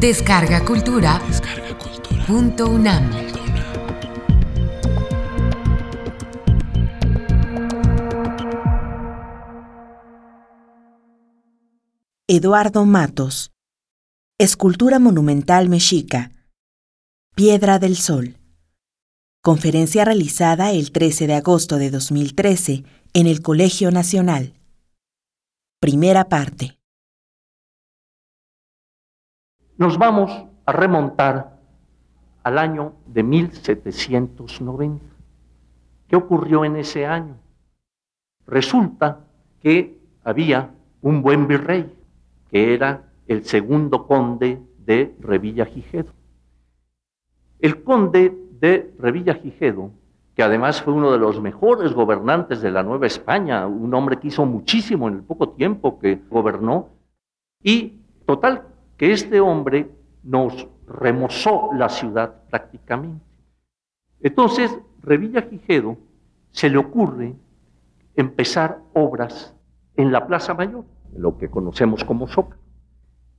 Descarga Cultura. Punto UNAM. Eduardo Matos. Escultura monumental mexica. Piedra del Sol. Conferencia realizada el 13 de agosto de 2013 en el Colegio Nacional. Primera parte. Nos vamos a remontar al año de 1790. ¿Qué ocurrió en ese año? Resulta que había un buen virrey, que era el segundo conde de Revilla-Gijedo. El conde de Revilla-Gijedo, que además fue uno de los mejores gobernantes de la Nueva España, un hombre que hizo muchísimo en el poco tiempo que gobernó, y total que este hombre nos remozó la ciudad prácticamente. Entonces, Revilla Gijedo se le ocurre empezar obras en la Plaza Mayor, lo que conocemos como Zócalo,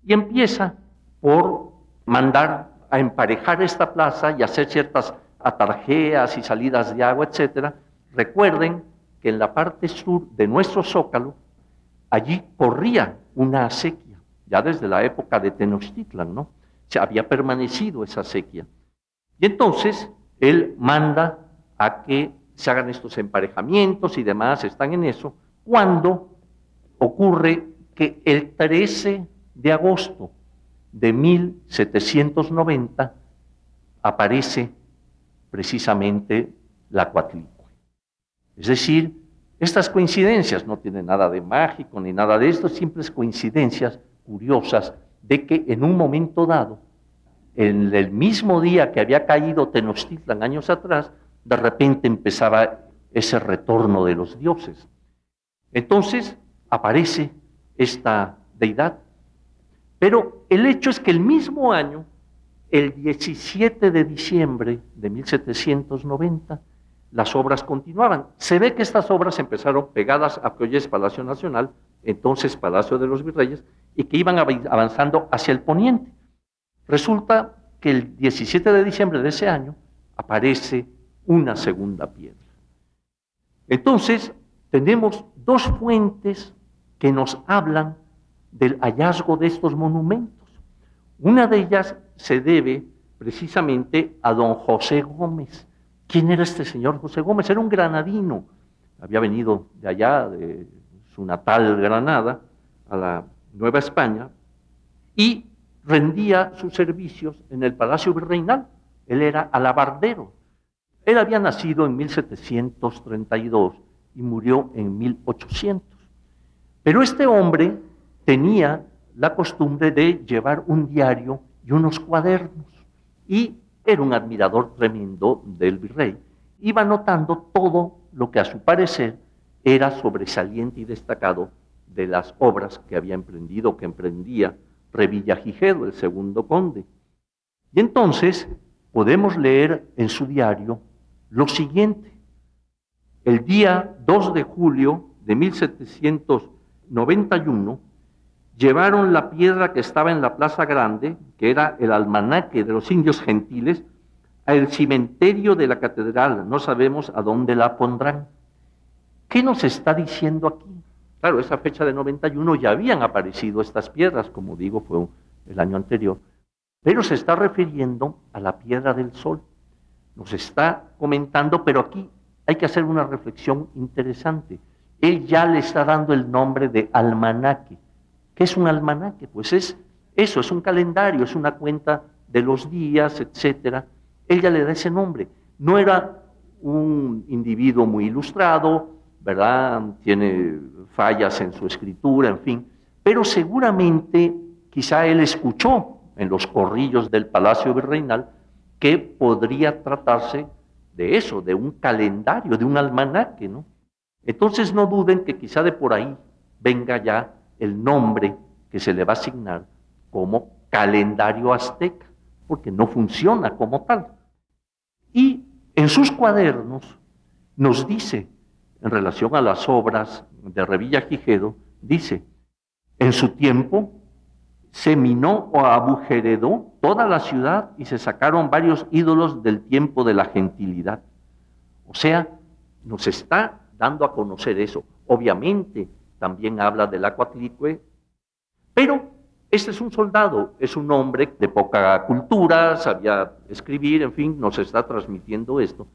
y empieza por mandar a emparejar esta plaza y hacer ciertas atarjeas y salidas de agua, etcétera. Recuerden que en la parte sur de nuestro Zócalo, allí corría una acequia ya desde la época de Tenochtitlan, ¿no? Se había permanecido esa sequía. Y entonces él manda a que se hagan estos emparejamientos y demás, están en eso, cuando ocurre que el 13 de agosto de 1790 aparece precisamente la Coatlicue. Es decir, estas coincidencias no tienen nada de mágico ni nada de esto, simples coincidencias curiosas de que en un momento dado, en el mismo día que había caído Tenochtitlan años atrás, de repente empezaba ese retorno de los dioses. Entonces aparece esta deidad. Pero el hecho es que el mismo año, el 17 de diciembre de 1790, las obras continuaban. Se ve que estas obras empezaron pegadas a que hoy es Palacio Nacional, entonces Palacio de los Virreyes, y que iban avanzando hacia el poniente. Resulta que el 17 de diciembre de ese año aparece una segunda piedra. Entonces, tenemos dos fuentes que nos hablan del hallazgo de estos monumentos. Una de ellas se debe precisamente a don José Gómez. ¿Quién era este señor José Gómez? Era un granadino. Había venido de allá, de su natal Granada, a la Nueva España, y rendía sus servicios en el Palacio Virreinal. Él era alabardero. Él había nacido en 1732 y murió en 1800. Pero este hombre tenía la costumbre de llevar un diario y unos cuadernos. Y era un admirador tremendo del virrey. Iba notando todo lo que a su parecer era sobresaliente y destacado de las obras que había emprendido, que emprendía Revillagigedo, el segundo conde. Y entonces podemos leer en su diario lo siguiente. El día 2 de julio de 1791 llevaron la piedra que estaba en la Plaza Grande, que era el almanaque de los indios gentiles, al cementerio de la catedral. No sabemos a dónde la pondrán. ¿Qué nos está diciendo aquí? Claro, esa fecha de 91 ya habían aparecido estas piedras, como digo, fue el año anterior, pero se está refiriendo a la piedra del sol. Nos está comentando, pero aquí hay que hacer una reflexión interesante. Él ya le está dando el nombre de almanaque. ¿Qué es un almanaque? Pues es eso, es un calendario, es una cuenta de los días, etcétera. Él ya le da ese nombre. No era un individuo muy ilustrado, ¿verdad? Tiene fallas en su escritura, en fin, pero seguramente quizá él escuchó en los corrillos del Palacio Virreinal que podría tratarse de eso, de un calendario, de un almanaque, ¿no? Entonces no duden que quizá de por ahí venga ya el nombre que se le va a asignar como calendario azteca, porque no funciona como tal. Y en sus cuadernos nos dice en relación a las obras de Revilla Gijedo, dice, en su tiempo se minó o abujeredó toda la ciudad y se sacaron varios ídolos del tiempo de la gentilidad. O sea, nos está dando a conocer eso. Obviamente también habla del Acuatlicue, pero este es un soldado, es un hombre de poca cultura, sabía escribir, en fin, nos está transmitiendo esto.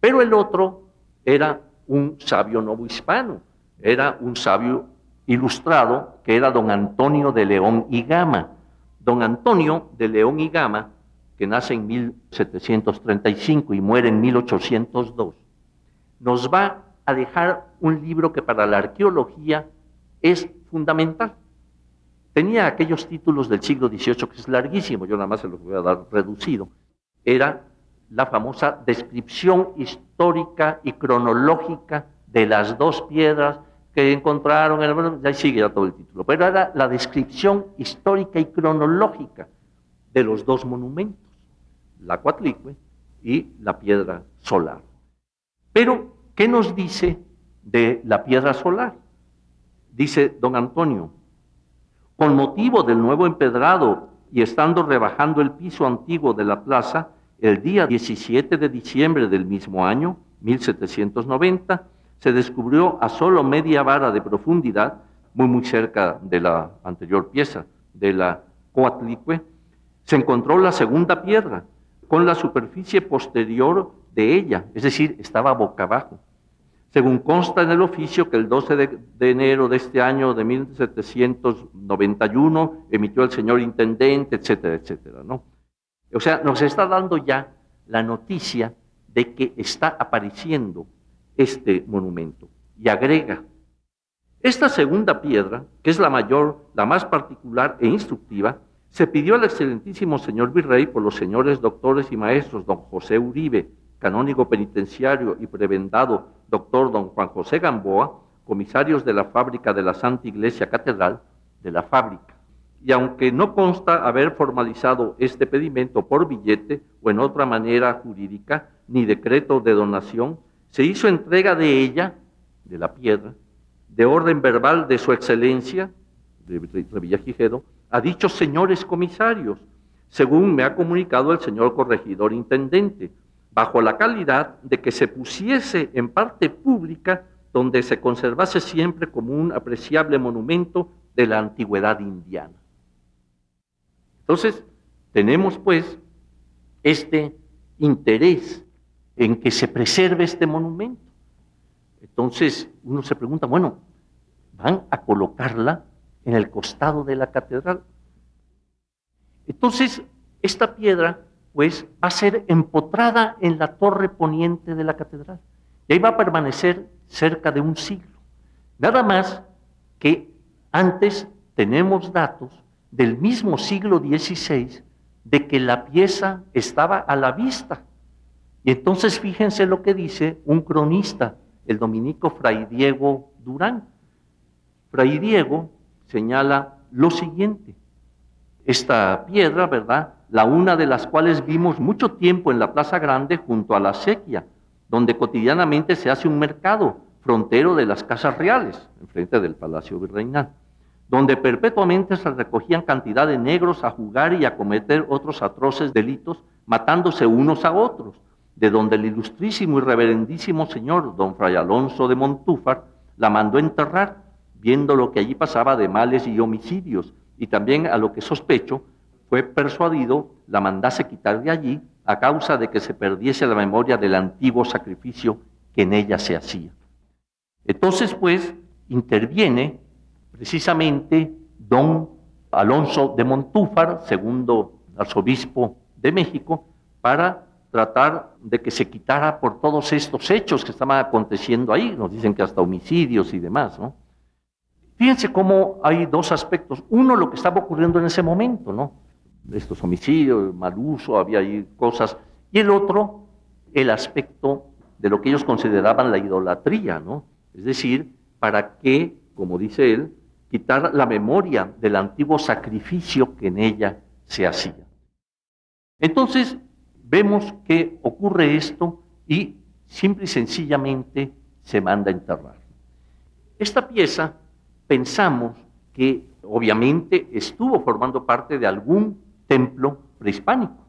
Pero el otro era un sabio novohispano, era un sabio ilustrado que era don Antonio de León y Gama. Don Antonio de León y Gama, que nace en 1735 y muere en 1802, nos va a dejar un libro que para la arqueología es fundamental. Tenía aquellos títulos del siglo XVIII que es larguísimo, yo nada más se los voy a dar reducido. Era la famosa descripción histórica y cronológica de las dos piedras que encontraron, en ahí sigue ya todo el título, pero era la descripción histórica y cronológica de los dos monumentos, la Cuatlicue y la piedra solar. Pero, ¿qué nos dice de la piedra solar? Dice don Antonio, con motivo del nuevo empedrado y estando rebajando el piso antiguo de la plaza, el día 17 de diciembre del mismo año, 1790, se descubrió a solo media vara de profundidad, muy muy cerca de la anterior pieza de la Coatlicue, se encontró la segunda piedra con la superficie posterior de ella, es decir, estaba boca abajo. Según consta en el oficio que el 12 de, de, enero de este año de 1791 emitió el señor intendente, etcétera, etcétera, ¿no? O sea, nos está dando ya la noticia de que está apareciendo este monumento. Y agrega, esta segunda piedra, que es la mayor, la más particular e instructiva, se pidió al excelentísimo señor virrey por los señores doctores y maestros don José Uribe, canónigo penitenciario y prebendado doctor don Juan José Gamboa, comisarios de la fábrica de la Santa Iglesia Catedral, de la fábrica. Y aunque no consta haber formalizado este pedimento por billete o en otra manera jurídica, ni decreto de donación, se hizo entrega de ella, de la piedra, de orden verbal de su excelencia, de Villagigedo, a dichos señores comisarios, según me ha comunicado el señor corregidor intendente, bajo la calidad de que se pusiese en parte pública donde se conservase siempre como un apreciable monumento de la antigüedad indiana. Entonces, tenemos pues este interés en que se preserve este monumento. Entonces uno se pregunta, bueno, van a colocarla en el costado de la catedral. Entonces, esta piedra, pues, va a ser empotrada en la torre poniente de la catedral. Y ahí va a permanecer cerca de un siglo. Nada más que antes tenemos datos del mismo siglo XVI de que la pieza estaba a la vista y entonces fíjense lo que dice un cronista, el dominico Fray Diego Durán. Fray Diego señala lo siguiente. Esta piedra, ¿verdad? La una de las cuales vimos mucho tiempo en la Plaza Grande junto a la sequía, donde cotidianamente se hace un mercado frontero de las casas reales, enfrente del Palacio Virreinal, donde perpetuamente se recogían cantidad de negros a jugar y a cometer otros atroces delitos, matándose unos a otros de donde el ilustrísimo y reverendísimo señor don Fray Alonso de Montúfar la mandó enterrar, viendo lo que allí pasaba de males y homicidios, y también a lo que sospecho fue persuadido la mandase quitar de allí a causa de que se perdiese la memoria del antiguo sacrificio que en ella se hacía. Entonces, pues, interviene precisamente don Alonso de Montúfar, segundo arzobispo de México, para tratar de que se quitara por todos estos hechos que estaban aconteciendo ahí. Nos dicen que hasta homicidios y demás, ¿no? Fíjense cómo hay dos aspectos. Uno, lo que estaba ocurriendo en ese momento, ¿no? Estos homicidios, mal uso, había ahí cosas. Y el otro, el aspecto de lo que ellos consideraban la idolatría, ¿no? Es decir, para que, como dice él, quitar la memoria del antiguo sacrificio que en ella se hacía. Entonces, vemos que ocurre esto y simple y sencillamente se manda a enterrar. Esta pieza pensamos que obviamente estuvo formando parte de algún templo prehispánico.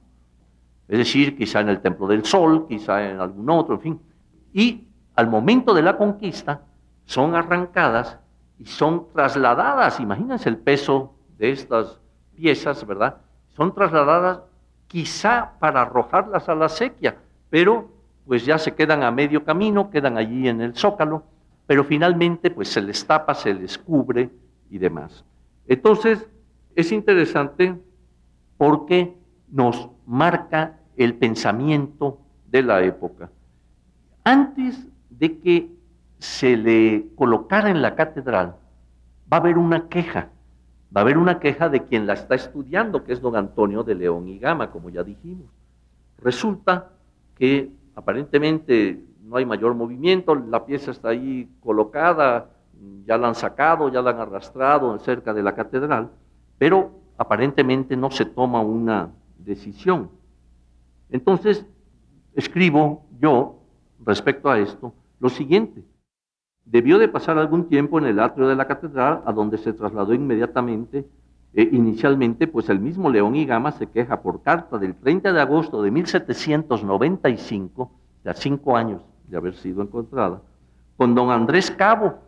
Es decir, quizá en el Templo del Sol, quizá en algún otro, en fin. Y al momento de la conquista son arrancadas y son trasladadas, imagínense el peso de estas piezas, ¿verdad? Son trasladadas quizá para arrojarlas a la sequía, pero pues ya se quedan a medio camino, quedan allí en el zócalo, pero finalmente pues se les tapa, se les cubre y demás. Entonces, es interesante porque nos marca el pensamiento de la época. Antes de que se le colocara en la catedral, va a haber una queja, va a haber una queja de quien la está estudiando, que es don Antonio de León y Gama, como ya dijimos. Resulta que aparentemente no hay mayor movimiento, la pieza está ahí colocada, ya la han sacado, ya la han arrastrado cerca de la catedral, pero aparentemente no se toma una decisión. Entonces, escribo yo respecto a esto lo siguiente. Debió de pasar algún tiempo en el atrio de la catedral, a donde se trasladó inmediatamente. Eh, inicialmente, pues el mismo León y Gama se queja por carta del 30 de agosto de 1795, ya cinco años de haber sido encontrada, con don Andrés Cabo,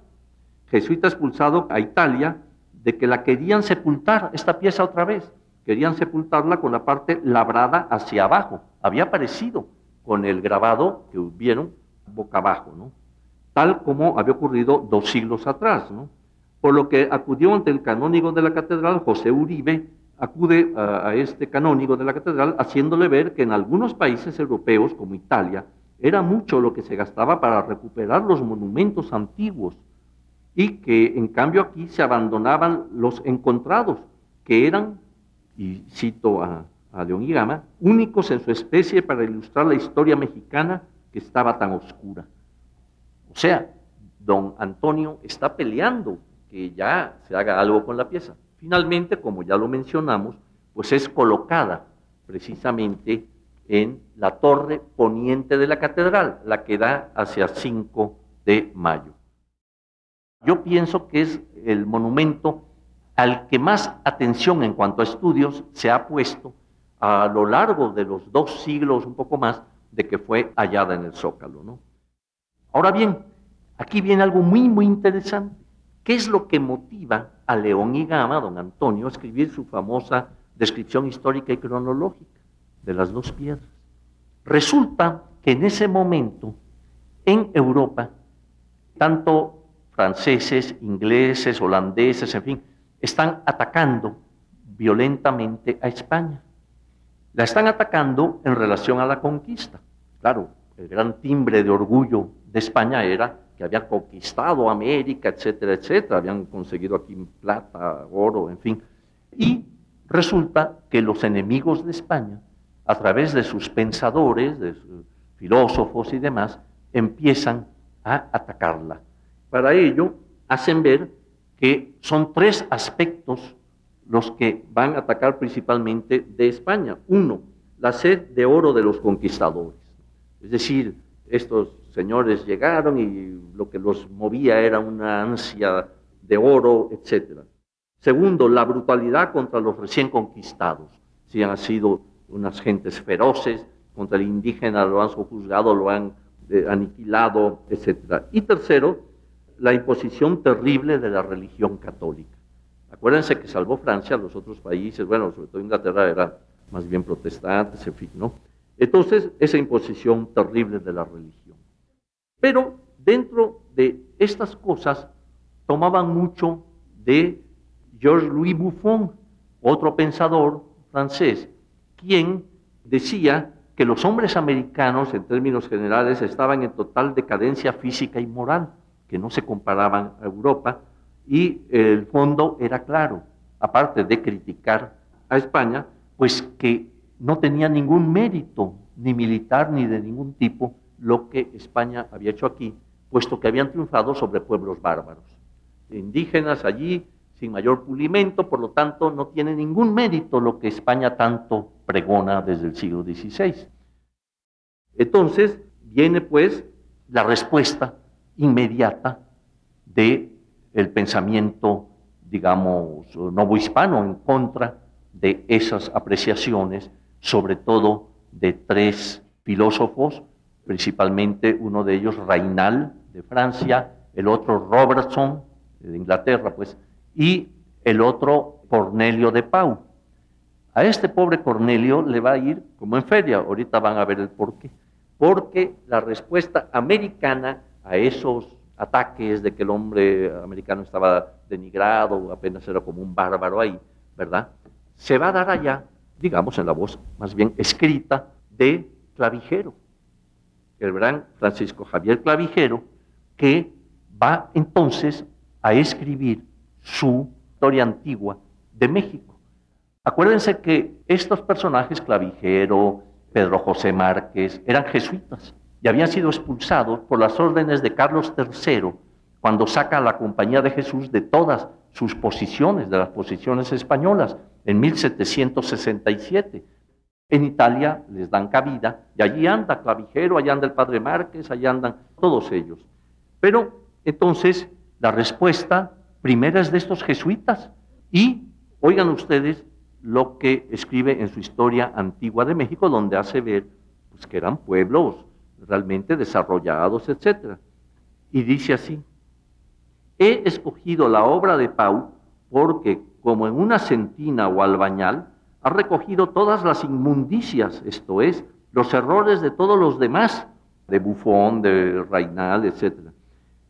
jesuita expulsado a Italia, de que la querían sepultar, esta pieza otra vez, querían sepultarla con la parte labrada hacia abajo. Había aparecido con el grabado que hubieron boca abajo, ¿no? Tal como había ocurrido dos siglos atrás. Por lo que acudió ante el canónigo de la catedral, José Uribe, acude a, a, este canónigo de la catedral haciéndole ver que en algunos países europeos, como Italia, era mucho lo que se gastaba para recuperar los monumentos antiguos y que en cambio aquí se abandonaban los encontrados, que eran, y cito a, a León y Gama, únicos en su especie para ilustrar la historia mexicana que estaba tan oscura. O sea, don Antonio está peleando que ya se haga algo con la pieza. Finalmente, como ya lo mencionamos, pues es colocada precisamente en la torre poniente de la catedral, la que da hacia 5 de mayo. Yo pienso que es el monumento al que más atención en cuanto a estudios se ha puesto a lo largo de los dos siglos, un poco más, de que fue hallada en el Zócalo. ¿no? Ahora bien, aquí viene algo muy, muy interesante. ¿Qué es lo que motiva a León y Gama, don Antonio, a escribir su famosa descripción histórica y cronológica de las dos piedras? Resulta que en ese momento, en Europa, tanto franceses, ingleses, holandeses, en fin, están atacando violentamente a España. La están atacando en relación a la conquista. Claro, el gran timbre de orgullo de España era que había conquistado América, etcétera, etcétera. Habían conseguido aquí plata, oro, en fin. Y resulta que los enemigos de España, a través de sus pensadores, de sus filósofos y demás, empiezan a atacarla. Para ello, hacen ver que son tres aspectos los que van a atacar principalmente de España. Uno, la sed de oro de los conquistadores. Es decir, estos señores llegaron y lo que los movía era una ansia de oro, etc. Segundo, la brutalidad contra los recién conquistados. Si han sido unas gentes feroces, contra el indígena lo han sojuzgado, lo han eh, aniquilado, etc. Y tercero, la imposición terrible de la religión católica. Acuérdense que salvó Francia, los otros países, bueno, sobre todo Inglaterra era más bien protestantes, en fin, ¿no? Entonces, esa imposición terrible de la religión. Pero dentro de estas cosas tomaban mucho de Georges Louis Buffon, otro pensador francés, quien decía que los hombres americanos, en términos generales, estaban en total decadencia física y moral que no se comparaban a Europa, y el fondo era claro, aparte de criticar a España, pues que no tenía ningún mérito, ni militar ni de ningún tipo, lo que España había hecho aquí, puesto que habían triunfado sobre pueblos bárbaros, indígenas allí, sin mayor pulimento, por lo tanto no tiene ningún mérito lo que España tanto pregona desde el siglo XVI. Entonces viene pues la respuesta inmediata de el pensamiento digamos, novohispano en contra de esas apreciaciones, sobre todo de tres filósofos, principalmente uno de ellos Rainal de Francia, el otro Robertson de Inglaterra, pues, y el otro Cornelio de Pau. A este pobre Cornelio le va a ir como en feria, ahorita van a ver el por qué. Porque la respuesta americana a esos ataques de que el hombre americano estaba denigrado, apenas era como un bárbaro ahí, ¿verdad? Se va a dar allá, digamos, en la voz más bien escrita de Clavijero, el gran Francisco Javier Clavijero, que va entonces a escribir su historia antigua de México. Acuérdense que estos personajes, Clavijero, Pedro José Márquez, eran jesuitas y habían sido expulsados por las órdenes de Carlos III cuando saca a la Compañía de Jesús de todas sus posiciones, de las posiciones españolas, en 1767. En Italia les dan cabida y allí anda Clavijero, allá anda el padre Márquez, allá andan todos ellos. Pero entonces la respuesta primera es de estos jesuitas y oigan ustedes lo que escribe en su historia antigua de México, donde hace ver pues, que eran pueblos realmente desarrollados, etc. Y dice así, he escogido la obra de Pau porque, como en una centina o albañal, ha recogido todas las inmundicias, esto es, los errores de todos los demás, de Bufón, de Reinal, etc.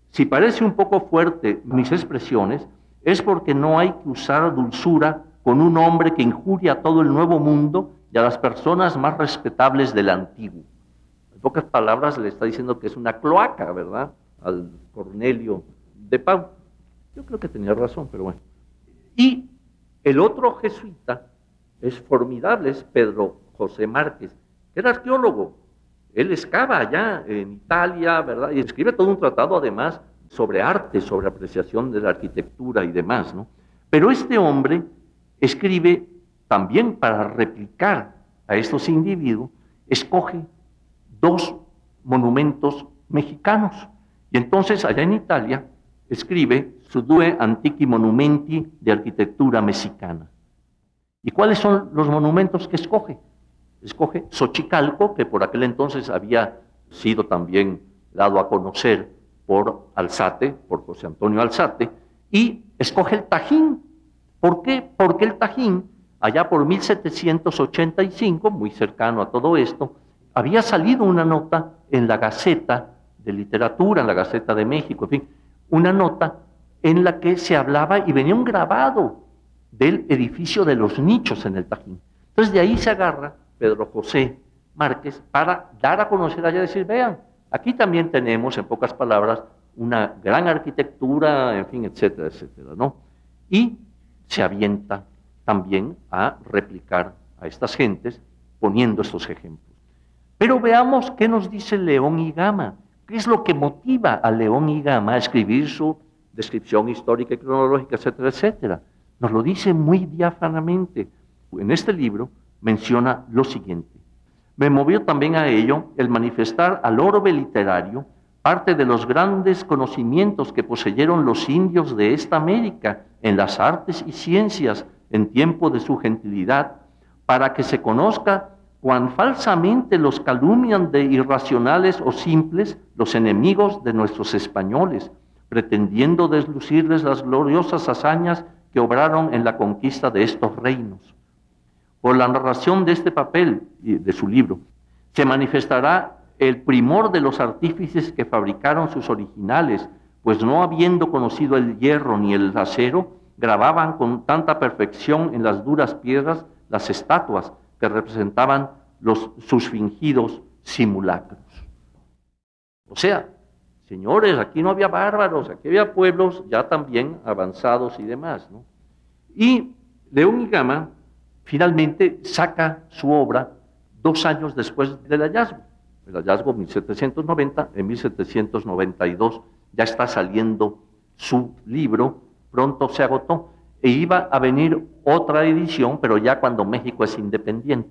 Si parece un poco fuerte mis expresiones, es porque no hay que usar dulzura con un hombre que injuria a todo el nuevo mundo y a las personas más respetables del antiguo. En pocas palabras le está diciendo que es una cloaca, ¿verdad? Al Cornelio de Pau. Yo creo que tenía razón, pero bueno. Y el otro jesuita es formidable, es Pedro José Márquez, que era arqueólogo. Él excava allá en Italia, ¿verdad? Y escribe todo un tratado además sobre arte, sobre apreciación de la arquitectura y demás, ¿no? Pero este hombre escribe también para replicar a estos individuos, escoge dos monumentos mexicanos. Y entonces allá en Italia escribe su Due Antiqui Monumenti de Arquitectura Mexicana. ¿Y cuáles son los monumentos que escoge? Escoge Xochicalco, que por aquel entonces había sido también dado a conocer por Alzate, por José Antonio Alzate, y escoge el Tajín. ¿Por qué? Porque el Tajín, allá por 1785, muy cercano a todo esto, había salido una nota en la Gaceta de Literatura, en la Gaceta de México, en fin, una nota en la que se hablaba y venía un grabado del edificio de los nichos en el Tajín. Entonces de ahí se agarra Pedro José Márquez para dar a conocer allá decir, vean, aquí también tenemos, en pocas palabras, una gran arquitectura, en fin, etcétera, etcétera, ¿no? Y se avienta también a replicar a estas gentes poniendo estos ejemplos. Pero veamos qué nos dice León y Gama, qué es lo que motiva a León y Gama a escribir su descripción histórica y cronológica, etcétera, etcétera. Nos lo dice muy diáfanamente. En este libro menciona lo siguiente. Me movió también a ello el manifestar al orbe literario parte de los grandes conocimientos que poseyeron los indios de esta América en las artes y ciencias en tiempo de su gentilidad, para que se conozca cuán falsamente los calumnian de irracionales o simples los enemigos de nuestros españoles, pretendiendo deslucirles las gloriosas hazañas que obraron en la conquista de estos reinos. Por la narración de este papel y de su libro, se manifestará el primor de los artífices que fabricaron sus originales, pues no habiendo conocido el hierro ni el acero, grababan con tanta perfección en las duras piedras las estatuas que representaban los, sus fingidos simulacros. O sea, señores, aquí no había bárbaros, aquí había pueblos ya también avanzados y demás. ¿no? Y León y Gama finalmente saca su obra dos años después del hallazgo. El hallazgo 1790, en 1792 ya está saliendo su libro, pronto se agotó, e iba a venir otra edición, pero ya cuando México es independiente,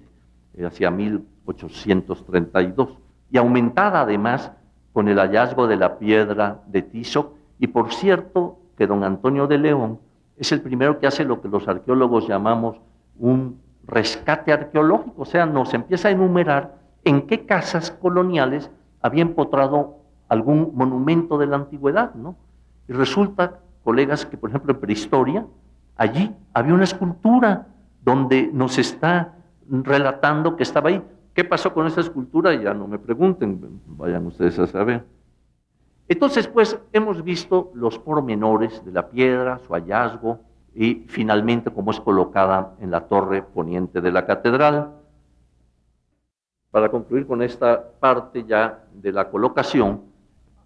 hacia 1832, y aumentada además con el hallazgo de la piedra de Tizoc, y por cierto que don Antonio de León es el primero que hace lo que los arqueólogos llamamos un rescate arqueológico, o sea, nos empieza a enumerar en qué casas coloniales había empotrado algún monumento de la antigüedad, ¿no? Y resulta, colegas, que por ejemplo en prehistoria, allí había una escultura donde nos está relatando que estaba ahí. ¿Qué pasó con esa escultura? Ya no me pregunten, vayan ustedes a saber. Entonces, pues, hemos visto los pormenores de la piedra, su hallazgo y finalmente cómo es colocada en la torre poniente de la catedral. Para concluir con esta parte ya de la colocación,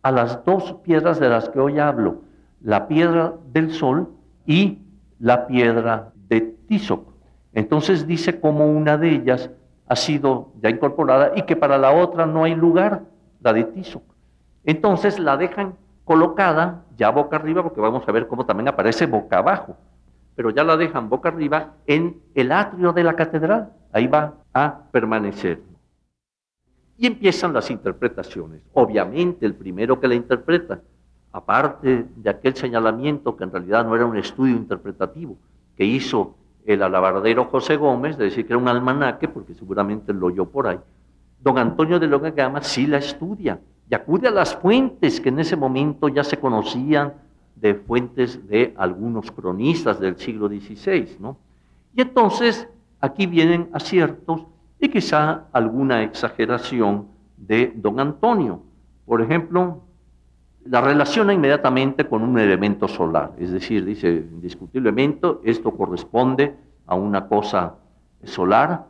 a las dos piedras de las que hoy hablo, la piedra del sol y la piedra de Tizoc. Entonces dice como una de ellas ha sido ya incorporada y que para la otra no hay lugar, la de Tizoc. Entonces la dejan colocada ya boca arriba, porque vamos a ver cómo también aparece boca abajo, pero ya la dejan boca arriba en el atrio de la catedral. Ahí va a permanecer. Y empiezan las interpretaciones. Obviamente el primero que la interpreta, aparte de aquel señalamiento que en realidad no era un estudio interpretativo que hizo el alabardero José Gómez, de decir que era un almanaque, porque seguramente lo oyó por ahí, don Antonio de Longa Gama sí la estudia y acude a las fuentes que en ese momento ya se conocían de fuentes de algunos cronistas del siglo XVI, ¿no? Y entonces aquí vienen aciertos y quizá alguna exageración de don Antonio. Por ejemplo, la relaciona inmediatamente con un elemento solar, es decir, dice indiscutiblemente esto corresponde a una cosa solar.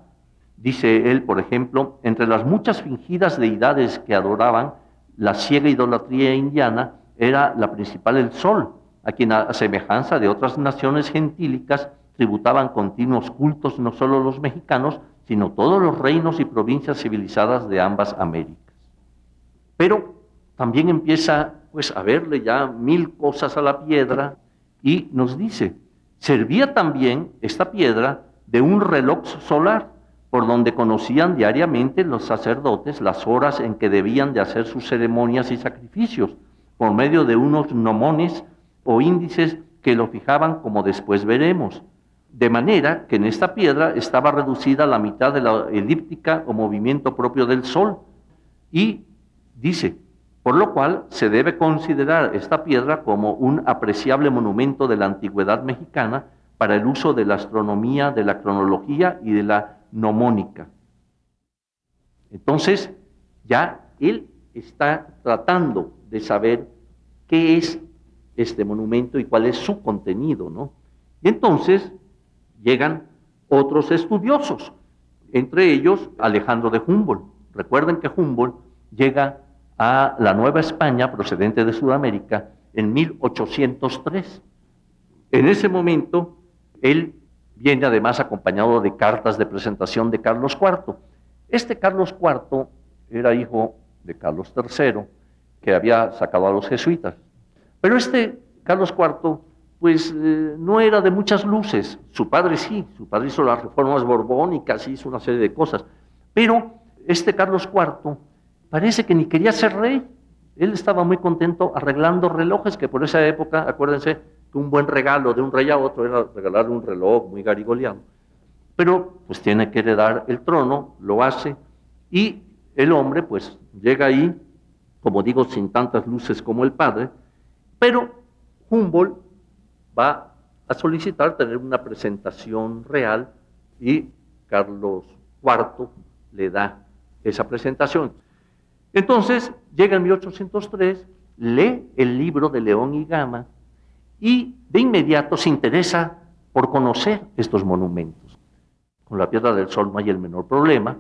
Dice él, por ejemplo, entre las muchas fingidas deidades que adoraban, la ciega idolatría indiana era la principal el sol, a quien a semejanza de otras naciones gentílicas tributaban continuos cultos no solo los mexicanos, sino todos los reinos y provincias civilizadas de ambas Américas. Pero también empieza pues a verle ya mil cosas a la piedra y nos dice, servía también esta piedra de un reloj solar por donde conocían diariamente los sacerdotes las horas en que debían de hacer sus ceremonias y sacrificios, por medio de unos nomones o índices que lo fijaban como después veremos. De manera que en esta piedra estaba reducida la mitad de la elíptica o movimiento propio del Sol. Y dice, por lo cual se debe considerar esta piedra como un apreciable monumento de la antigüedad mexicana para el uso de la astronomía, de la cronología y de la nomónica. Entonces, ya él está tratando de saber qué es este monumento y cuál es su contenido, ¿no? Y entonces llegan otros estudiosos, entre ellos Alejandro de Humboldt. Recuerden que Humboldt llega a la Nueva España, procedente de Sudamérica, en 1803. En ese momento, él viene además acompañado de cartas de presentación de Carlos IV. Este Carlos IV era hijo de Carlos III, que había sacado a los jesuitas. Pero este Carlos IV, pues eh, no era de muchas luces. Su padre sí, su padre hizo las reformas borbónicas, hizo una serie de cosas. Pero este Carlos IV parece que ni quería ser rey. Él estaba muy contento arreglando relojes, que por esa época, acuérdense, que un buen regalo de un rey a otro era regalarle un reloj muy garigoliano. Pero pues tiene que heredar el trono, lo hace, y el hombre pues llega ahí, como digo, sin tantas luces como el padre, pero Humboldt va a solicitar tener una presentación real y Carlos IV le da esa presentación. Entonces llega en 1803, lee el libro de León y Gama y de inmediato se interesa por conocer estos monumentos. Con la Piedra del Sol no hay el menor problema,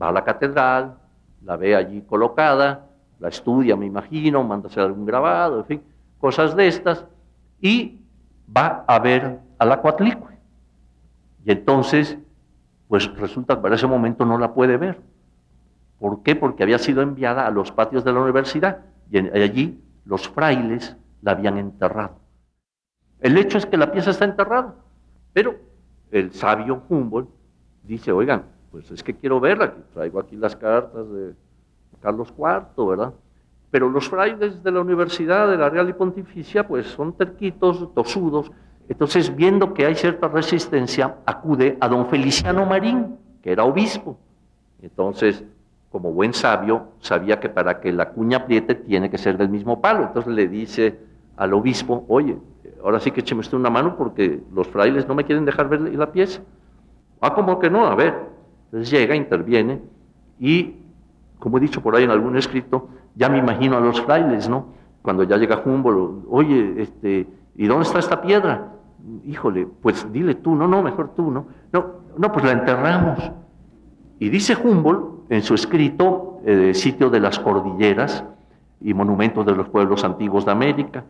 va a la catedral, la ve allí colocada, la estudia, me imagino, manda hacer algún grabado, en fin, cosas de estas, y va a ver a la Coatlicue. Y entonces, pues resulta que para ese momento no la puede ver. ¿Por qué? Porque había sido enviada a los patios de la universidad y allí los frailes la habían enterrado. El hecho es que la pieza está enterrada, pero el sabio Humboldt dice, oigan, pues es que quiero verla, traigo aquí las cartas de Carlos IV, ¿verdad? Pero los frailes de la universidad, de la Real y Pontificia, pues son terquitos, tosudos, Entonces, viendo que hay cierta resistencia, acude a don Feliciano Marín, que era obispo. Entonces, como buen sabio, sabía que para que la cuña apriete tiene que ser del mismo palo. Entonces le dice al obispo, oye, ahora sí que écheme usted una mano porque los frailes no me quieren dejar ver la pieza. Ah, como que no, a ver. Entonces llega, interviene y, como he dicho por ahí en algún escrito, ya me imagino a los frailes, ¿no? Cuando ya llega Humboldt, oye, este, ¿y dónde está esta piedra? Híjole, pues dile tú, no, no, mejor tú, ¿no? No, no, pues la enterramos. Y dice Humboldt en su escrito, eh, Sitio de las Cordilleras y Monumentos de los Pueblos Antiguos de América,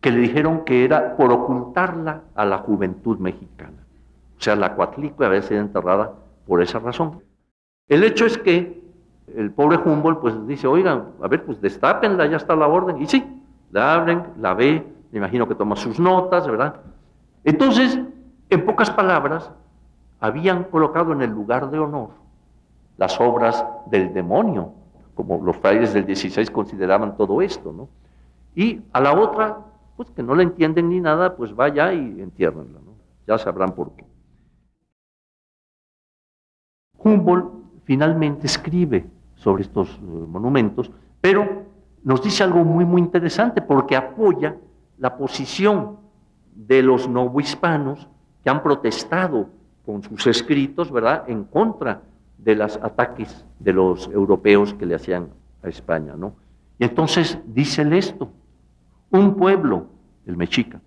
que le dijeron que era por ocultarla a la juventud mexicana. O sea, la Coatlicue había sido enterrada por esa razón. El hecho es que el pobre Humboldt pues dice, oigan, a ver, pues destápenla, ya está la orden. Y sí, la abren, la ve, me imagino que toma sus notas, ¿verdad? Entonces, en pocas palabras, habían colocado en el lugar de honor las obras del demonio, como los frailes del 16 consideraban todo esto, ¿no? Y a la otra, pues que no le entienden ni nada, pues vaya y entiérrenla, ¿no? Ya sabrán por qué. Humboldt finalmente escribe sobre estos eh, monumentos, pero nos dice algo muy, muy interesante, porque apoya la posición de los novohispanos que han protestado con sus escritos, ¿verdad?, en contra de los ataques de los europeos que le hacían a España, ¿no? Y entonces dice esto, un pueblo, el mexica,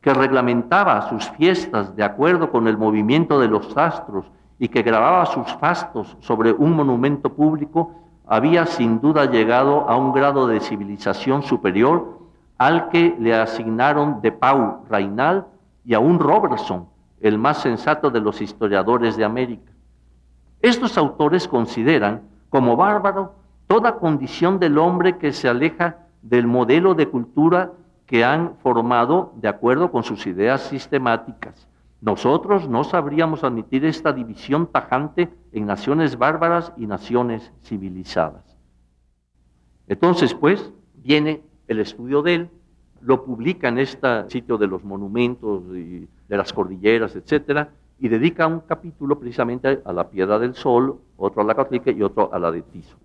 que reglamentaba sus fiestas de acuerdo con el movimiento de los astros y que grababa sus fastos sobre un monumento público, había sin duda llegado a un grado de civilización superior al que le asignaron de Pau Reinal y a un Robertson, el más sensato de los historiadores de América. Estos autores consideran como bárbaro toda condición del hombre que se aleja del modelo de cultura que han formado de acuerdo con sus ideas sistemáticas. Nosotros no sabríamos admitir esta división tajante en naciones bárbaras y naciones civilizadas. Entonces, pues, viene el estudio de él, lo publica en este sitio de los monumentos y de las cordilleras, etcétera, y dedica un capítulo precisamente a la Piedra del Sol, otro a la Católica y otro a la de Tizo.